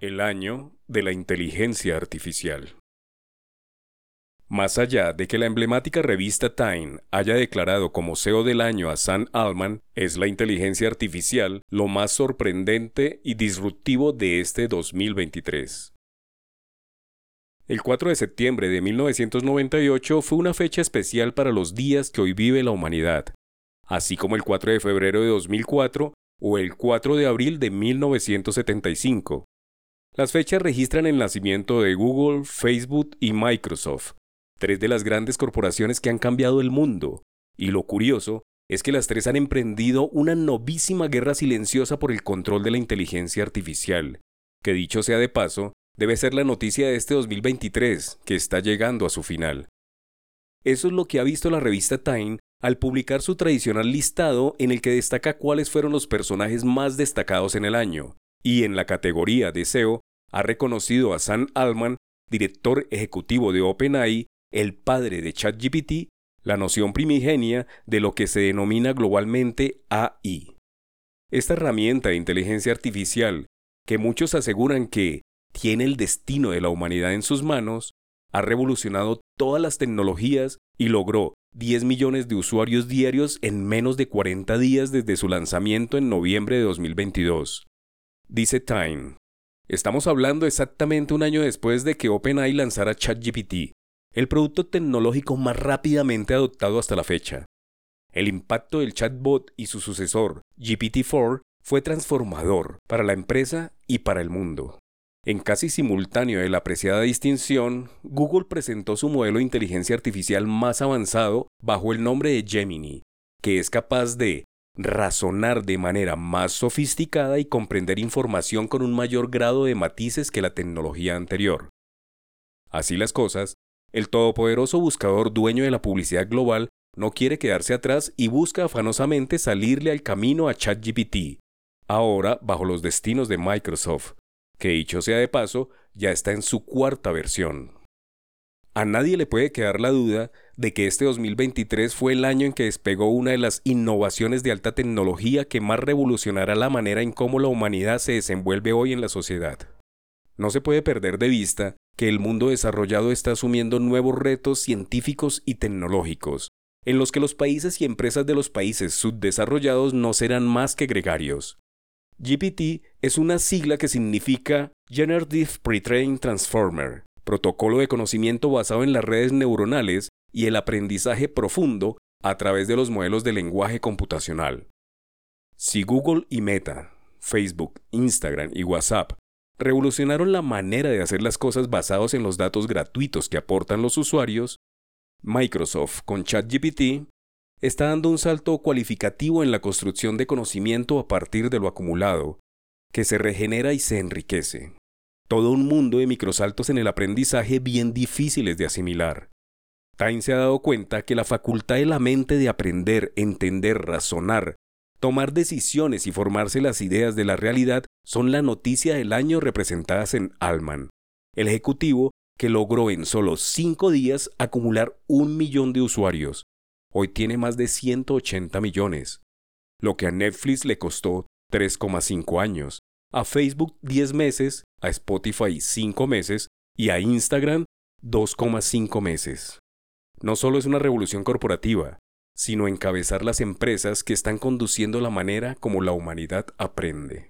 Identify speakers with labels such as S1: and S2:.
S1: El año de la inteligencia artificial. Más allá de que la emblemática revista Time haya declarado como CEO del año a Sam Altman, es la inteligencia artificial lo más sorprendente y disruptivo de este 2023. El 4 de septiembre de 1998 fue una fecha especial para los días que hoy vive la humanidad, así como el 4 de febrero de 2004 o el 4 de abril de 1975, las fechas registran el nacimiento de Google, Facebook y Microsoft, tres de las grandes corporaciones que han cambiado el mundo, y lo curioso es que las tres han emprendido una novísima guerra silenciosa por el control de la inteligencia artificial, que dicho sea de paso, debe ser la noticia de este 2023, que está llegando a su final. Eso es lo que ha visto la revista Time al publicar su tradicional listado en el que destaca cuáles fueron los personajes más destacados en el año, y en la categoría de SEO ha reconocido a Sam Altman, director ejecutivo de OpenAI, el padre de ChatGPT, la noción primigenia de lo que se denomina globalmente AI. Esta herramienta de inteligencia artificial, que muchos aseguran que tiene el destino de la humanidad en sus manos, ha revolucionado todas las tecnologías y logró 10 millones de usuarios diarios en menos de 40 días desde su lanzamiento en noviembre de 2022. Dice Time. Estamos hablando exactamente un año después de que OpenAI lanzara ChatGPT, el producto tecnológico más rápidamente adoptado hasta la fecha. El impacto del chatbot y su sucesor, GPT-4, fue transformador para la empresa y para el mundo. En casi simultáneo de la apreciada distinción, Google presentó su modelo de inteligencia artificial más avanzado bajo el nombre de Gemini, que es capaz de razonar de manera más sofisticada y comprender información con un mayor grado de matices que la tecnología anterior. Así las cosas, el todopoderoso buscador dueño de la publicidad global no quiere quedarse atrás y busca afanosamente salirle al camino a ChatGPT, ahora bajo los destinos de Microsoft, que dicho sea de paso, ya está en su cuarta versión. A nadie le puede quedar la duda de que este 2023 fue el año en que despegó una de las innovaciones de alta tecnología que más revolucionará la manera en cómo la humanidad se desenvuelve hoy en la sociedad. No se puede perder de vista que el mundo desarrollado está asumiendo nuevos retos científicos y tecnológicos, en los que los países y empresas de los países subdesarrollados no serán más que gregarios. GPT es una sigla que significa Generative Pre-trained Transformer, protocolo de conocimiento basado en las redes neuronales y el aprendizaje profundo a través de los modelos de lenguaje computacional. Si Google y Meta, Facebook, Instagram y WhatsApp revolucionaron la manera de hacer las cosas basados en los datos gratuitos que aportan los usuarios, Microsoft con ChatGPT está dando un salto cualificativo en la construcción de conocimiento a partir de lo acumulado, que se regenera y se enriquece todo un mundo de microsaltos en el aprendizaje bien difíciles de asimilar. Time se ha dado cuenta que la facultad de la mente de aprender, entender, razonar, tomar decisiones y formarse las ideas de la realidad son la noticia del año representadas en Alman, el ejecutivo que logró en solo cinco días acumular un millón de usuarios. Hoy tiene más de 180 millones, lo que a Netflix le costó 3,5 años a Facebook 10 meses, a Spotify 5 meses y a Instagram 2,5 meses. No solo es una revolución corporativa, sino encabezar las empresas que están conduciendo la manera como la humanidad aprende.